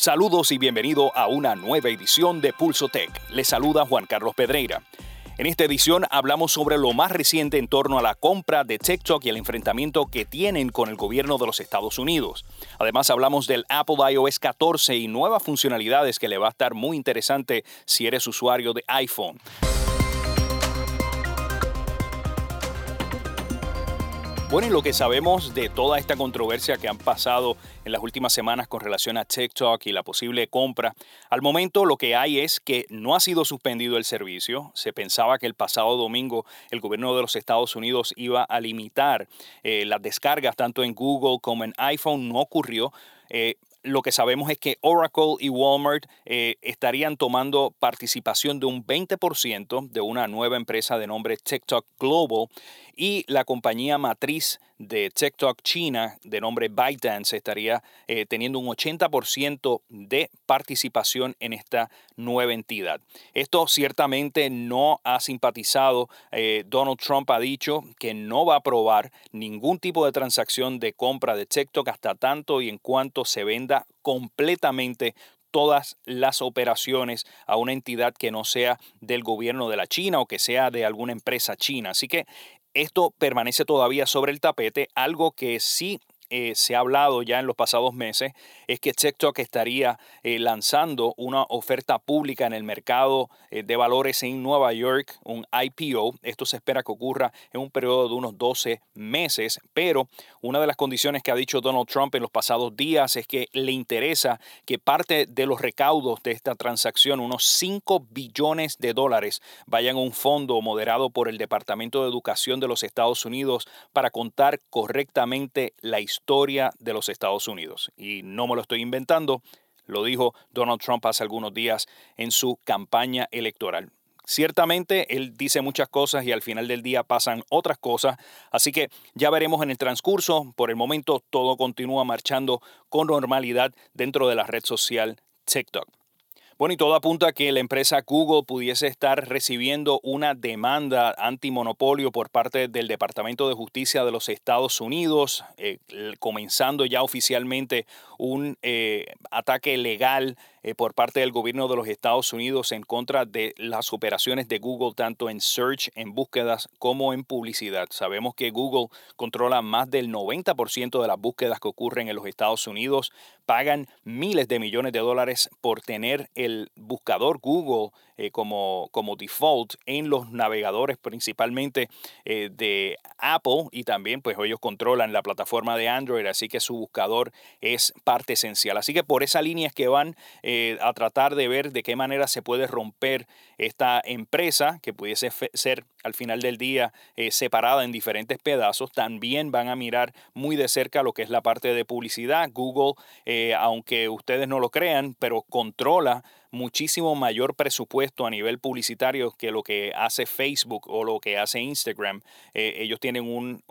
Saludos y bienvenido a una nueva edición de Pulso Tech. Le saluda Juan Carlos Pedreira. En esta edición hablamos sobre lo más reciente en torno a la compra de TikTok y el enfrentamiento que tienen con el gobierno de los Estados Unidos. Además hablamos del Apple iOS 14 y nuevas funcionalidades que le va a estar muy interesante si eres usuario de iPhone. Bueno, y lo que sabemos de toda esta controversia que han pasado en las últimas semanas con relación a TikTok y la posible compra, al momento lo que hay es que no ha sido suspendido el servicio. Se pensaba que el pasado domingo el gobierno de los Estados Unidos iba a limitar eh, las descargas tanto en Google como en iPhone. No ocurrió. Eh, lo que sabemos es que Oracle y Walmart eh, estarían tomando participación de un 20% de una nueva empresa de nombre TikTok Global y la compañía matriz de TikTok China de nombre ByteDance estaría eh, teniendo un 80% de participación en esta nueva entidad. Esto ciertamente no ha simpatizado. Eh, Donald Trump ha dicho que no va a aprobar ningún tipo de transacción de compra de TikTok hasta tanto y en cuanto se venda completamente todas las operaciones a una entidad que no sea del gobierno de la China o que sea de alguna empresa china. Así que esto permanece todavía sobre el tapete, algo que sí eh, se ha hablado ya en los pasados meses es que TikTok estaría eh, lanzando una oferta pública en el mercado eh, de valores en Nueva York, un IPO. Esto se espera que ocurra en un periodo de unos 12 meses, pero una de las condiciones que ha dicho Donald Trump en los pasados días es que le interesa que parte de los recaudos de esta transacción, unos 5 billones de dólares, vayan a un fondo moderado por el Departamento de Educación de los Estados Unidos para contar correctamente la historia historia de los Estados Unidos. Y no me lo estoy inventando, lo dijo Donald Trump hace algunos días en su campaña electoral. Ciertamente él dice muchas cosas y al final del día pasan otras cosas, así que ya veremos en el transcurso. Por el momento todo continúa marchando con normalidad dentro de la red social TikTok. Bueno, y todo apunta a que la empresa Google pudiese estar recibiendo una demanda antimonopolio por parte del Departamento de Justicia de los Estados Unidos, eh, comenzando ya oficialmente un eh, ataque legal eh, por parte del gobierno de los Estados Unidos en contra de las operaciones de Google, tanto en search, en búsquedas, como en publicidad. Sabemos que Google controla más del 90% de las búsquedas que ocurren en los Estados Unidos, pagan miles de millones de dólares por tener el buscador Google eh, como, como default en los navegadores principalmente eh, de Apple y también pues ellos controlan la plataforma de Android, así que su buscador es parte esencial. Así que por esa línea es que van eh, a tratar de ver de qué manera se puede romper esta empresa que pudiese ser al final del día separada en diferentes pedazos. También van a mirar muy de cerca lo que es la parte de publicidad. Google, aunque ustedes no lo crean, pero controla muchísimo mayor presupuesto a nivel publicitario que lo que hace Facebook o lo que hace Instagram. Eh, ellos tienen un,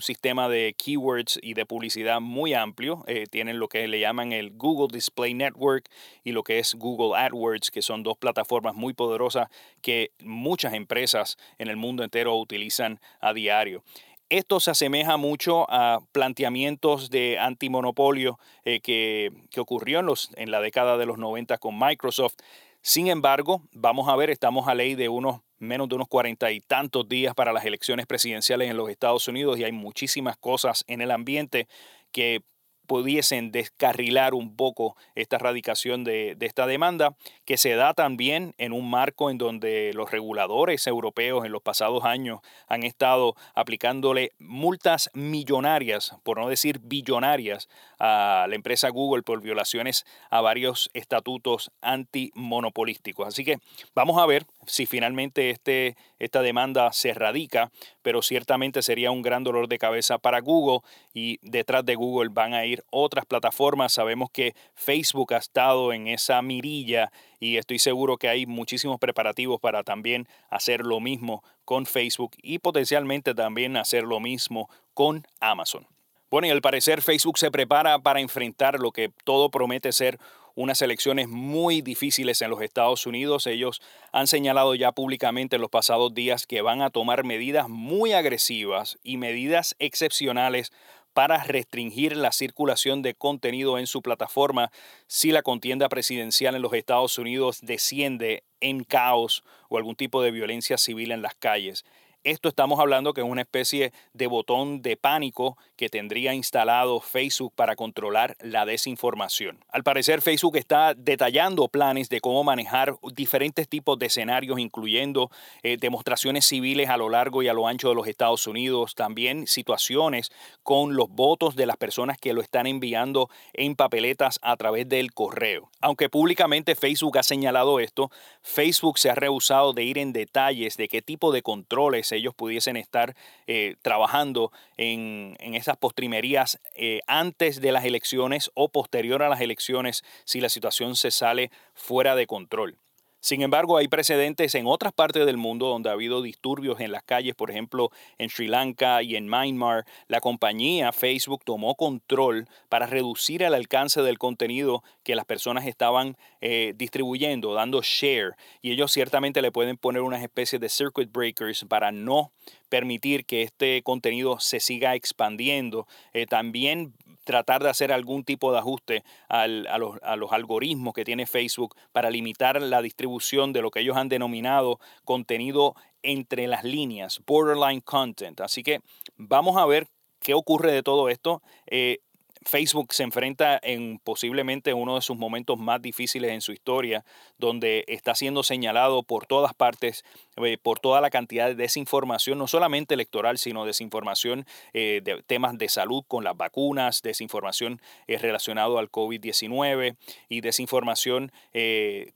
sistema de keywords y de publicidad muy amplio. Eh, tienen lo que le llaman el Google Display Network y lo que es Google AdWords, que son dos plataformas muy poderosas que muchas empresas en el mundo entero utilizan a diario. Esto se asemeja mucho a planteamientos de antimonopolio eh, que, que, ocurrió en, los, en la década de los 90 con Microsoft. Sin embargo, vamos a ver, estamos a ley de unos menos de unos cuarenta y tantos días para las elecciones presidenciales en los Estados Unidos y hay muchísimas cosas en el ambiente que pudiesen descarrilar un poco esta radicación de, esta demanda, que se da también en un marco en donde los reguladores europeos en los pasados años han estado aplicándole multas millonarias, por no decir billonarias, a la empresa Google por violaciones a varios estatutos antimonopolísticos. Así que vamos a ver si finalmente este, esta demanda se radica, pero ciertamente sería un gran dolor de cabeza para Google y detrás de Google van a ir otras plataformas. Sabemos que Facebook ha estado en esa mirilla y estoy seguro que hay muchísimos preparativos para también hacer lo mismo con Facebook y potencialmente también hacer lo mismo con Amazon. Bueno, y al parecer Facebook se prepara para enfrentar lo que todo promete ser unas elecciones muy difíciles en los Estados Unidos. Ellos han señalado ya públicamente en los pasados días que van a tomar medidas muy agresivas y medidas excepcionales para restringir la circulación de contenido en su plataforma si la contienda presidencial en los Estados Unidos desciende en caos o algún tipo de violencia civil en las calles. Esto estamos hablando que es una especie de botón de pánico que tendría instalado Facebook para controlar la desinformación. Al parecer Facebook está detallando planes de cómo manejar diferentes tipos de escenarios, incluyendo eh, demostraciones civiles a lo largo y a lo ancho de los Estados Unidos, también situaciones con los votos de las personas que lo están enviando en papeletas a través del correo. Aunque públicamente Facebook ha señalado esto, Facebook se ha rehusado de ir en detalles de qué tipo de controles ellos pudiesen estar eh, trabajando en, esas postrimerías eh, antes de las elecciones o posterior a las elecciones si la situación se sale fuera de control. Sin embargo, hay precedentes en otras partes del mundo donde ha habido disturbios en las calles, por ejemplo, en Sri Lanka y en Myanmar. La compañía Facebook tomó control para reducir el alcance del contenido que las personas estaban eh, distribuyendo, dando share. Y ellos ciertamente le pueden poner unas especies de circuit breakers para no permitir que este contenido se siga expandiendo. Eh, también tratar de hacer algún tipo de ajuste a, los, algoritmos que tiene Facebook para limitar la distribución de lo que ellos han denominado contenido entre las líneas, borderline content. Así que vamos a ver qué ocurre de todo esto. Eh, Facebook se enfrenta en posiblemente uno de sus momentos más difíciles en su historia, donde está siendo señalado por todas partes, eh, por toda la cantidad de desinformación, no solamente electoral, sino desinformación eh, de temas de salud con las vacunas, desinformación eh, relacionado al COVID-19 y desinformación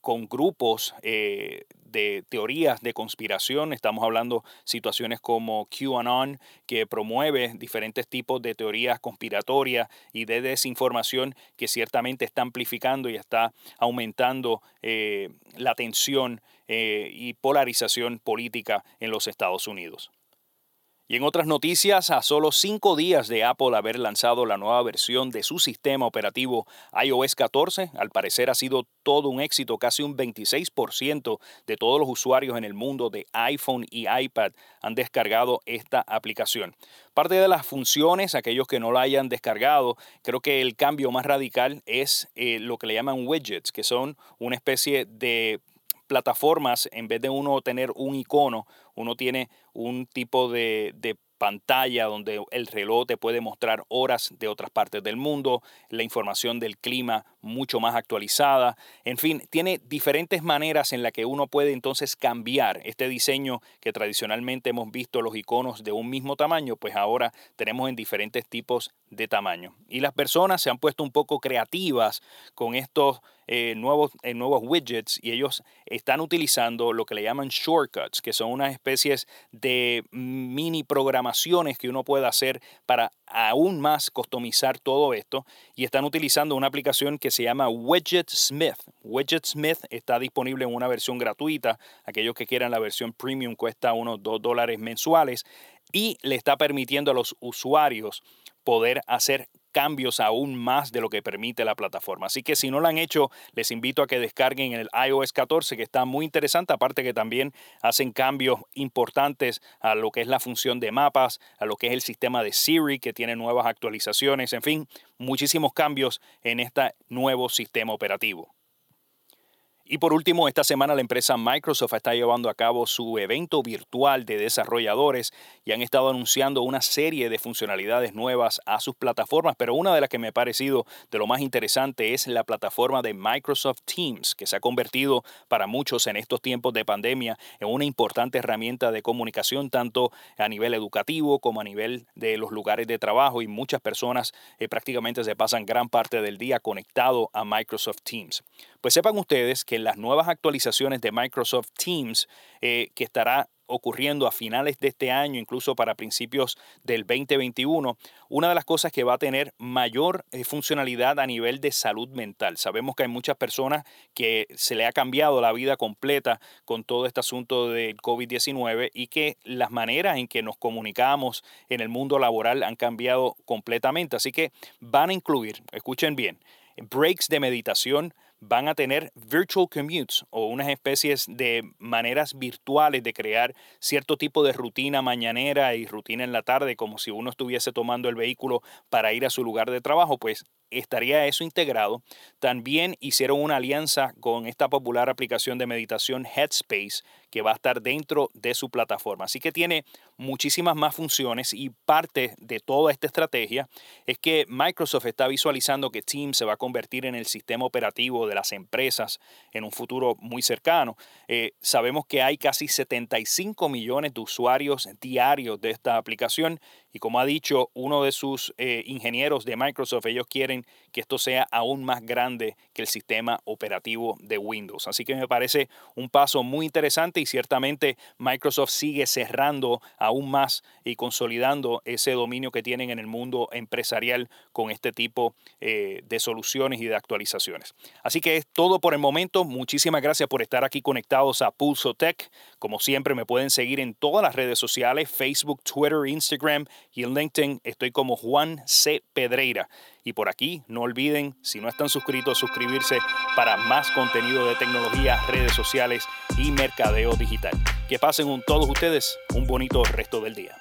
con grupos de teorías de conspiración. Estamos hablando situaciones como QAnon, que promueve diferentes tipos de teorías conspiratorias y de desinformación que ciertamente está amplificando y está aumentando eh, la tensión eh, y polarización política en los Estados Unidos. Y en otras noticias, a solo cinco días de Apple haber lanzado la nueva versión de su sistema operativo iOS 14, al parecer ha sido todo un éxito. Casi un 26% de todos los usuarios en el mundo de iPhone y iPad han descargado esta aplicación. Parte de las funciones, aquellos que no la hayan descargado, creo que el cambio más radical es eh, lo que le llaman widgets, que son una especie de plataformas, en vez de uno tener un icono, uno tiene un tipo de, de pantalla donde el reloj te puede mostrar horas de otras partes del mundo, la información del clima mucho más actualizada, en fin, tiene diferentes maneras en las que uno puede entonces cambiar este diseño que tradicionalmente hemos visto los iconos de un mismo tamaño, pues ahora tenemos en diferentes tipos de tamaño. Y las personas se han puesto un poco creativas con estos eh, nuevos, eh, nuevos widgets y ellos están utilizando lo que le llaman shortcuts, que son unas especies de mini programaciones que uno puede hacer para aún más customizar todo esto y están utilizando una aplicación que se llama Widget Smith. Widget Smith está disponible en una versión gratuita. Aquellos que quieran la versión premium cuesta unos 2 dólares mensuales y le está permitiendo a los usuarios poder hacer cambios aún más de lo que permite la plataforma. Así que si no lo han hecho, les invito a que descarguen el iOS 14, que está muy interesante, aparte que también hacen cambios importantes a lo que es la función de mapas, a lo que es el sistema de Siri, que tiene nuevas actualizaciones, en fin, muchísimos cambios en este nuevo sistema operativo. Y por último, esta semana la empresa Microsoft está llevando a cabo su evento virtual de desarrolladores y han estado anunciando una serie de funcionalidades nuevas a sus plataformas, pero una de las que me ha parecido de lo más interesante es la plataforma de Microsoft Teams, que se ha convertido para muchos en estos tiempos de pandemia en una importante herramienta de comunicación tanto a nivel educativo como a nivel de los lugares de trabajo y muchas personas eh, prácticamente se pasan gran parte del día conectado a Microsoft Teams. Pues sepan ustedes que las nuevas actualizaciones de Microsoft Teams, eh, que estará ocurriendo a finales de este año, incluso para principios del 2021, una de las cosas que va a tener mayor eh, funcionalidad a nivel de salud mental. Sabemos que hay muchas personas que se le ha cambiado la vida completa con todo este asunto del COVID-19 y que las maneras en que nos comunicamos en el mundo laboral han cambiado completamente. Así que van a incluir, escuchen bien, breaks de meditación, van a tener virtual commutes o unas especies de maneras virtuales de crear cierto tipo de rutina mañanera y rutina en la tarde, como si uno estuviese tomando el vehículo para ir a su lugar de trabajo, pues estaría eso integrado. También hicieron una alianza con esta popular aplicación de meditación Headspace que va a estar dentro de su plataforma. Así que tiene muchísimas más funciones y parte de toda esta estrategia es que Microsoft está visualizando que Teams se va a convertir en el sistema operativo de las empresas en un futuro muy cercano. Eh, sabemos que hay casi 75 millones de usuarios diarios de esta aplicación y como ha dicho uno de sus eh, ingenieros de Microsoft, ellos quieren que esto sea aún más grande que el sistema operativo de Windows. Así que me parece un paso muy interesante y ciertamente Microsoft sigue cerrando aún más y consolidando ese dominio que tienen en el mundo empresarial con este tipo eh, de soluciones y de actualizaciones. Así que es todo por el momento. Muchísimas gracias por estar aquí conectados a Pulso Tech. Como siempre me pueden seguir en todas las redes sociales, Facebook, Twitter, Instagram y en LinkedIn estoy como Juan C. Pedreira. Y por aquí, no olviden, si no están suscritos, suscribirse para más contenido de tecnología, redes sociales y mercadeo digital. Que pasen todos ustedes un bonito resto del día.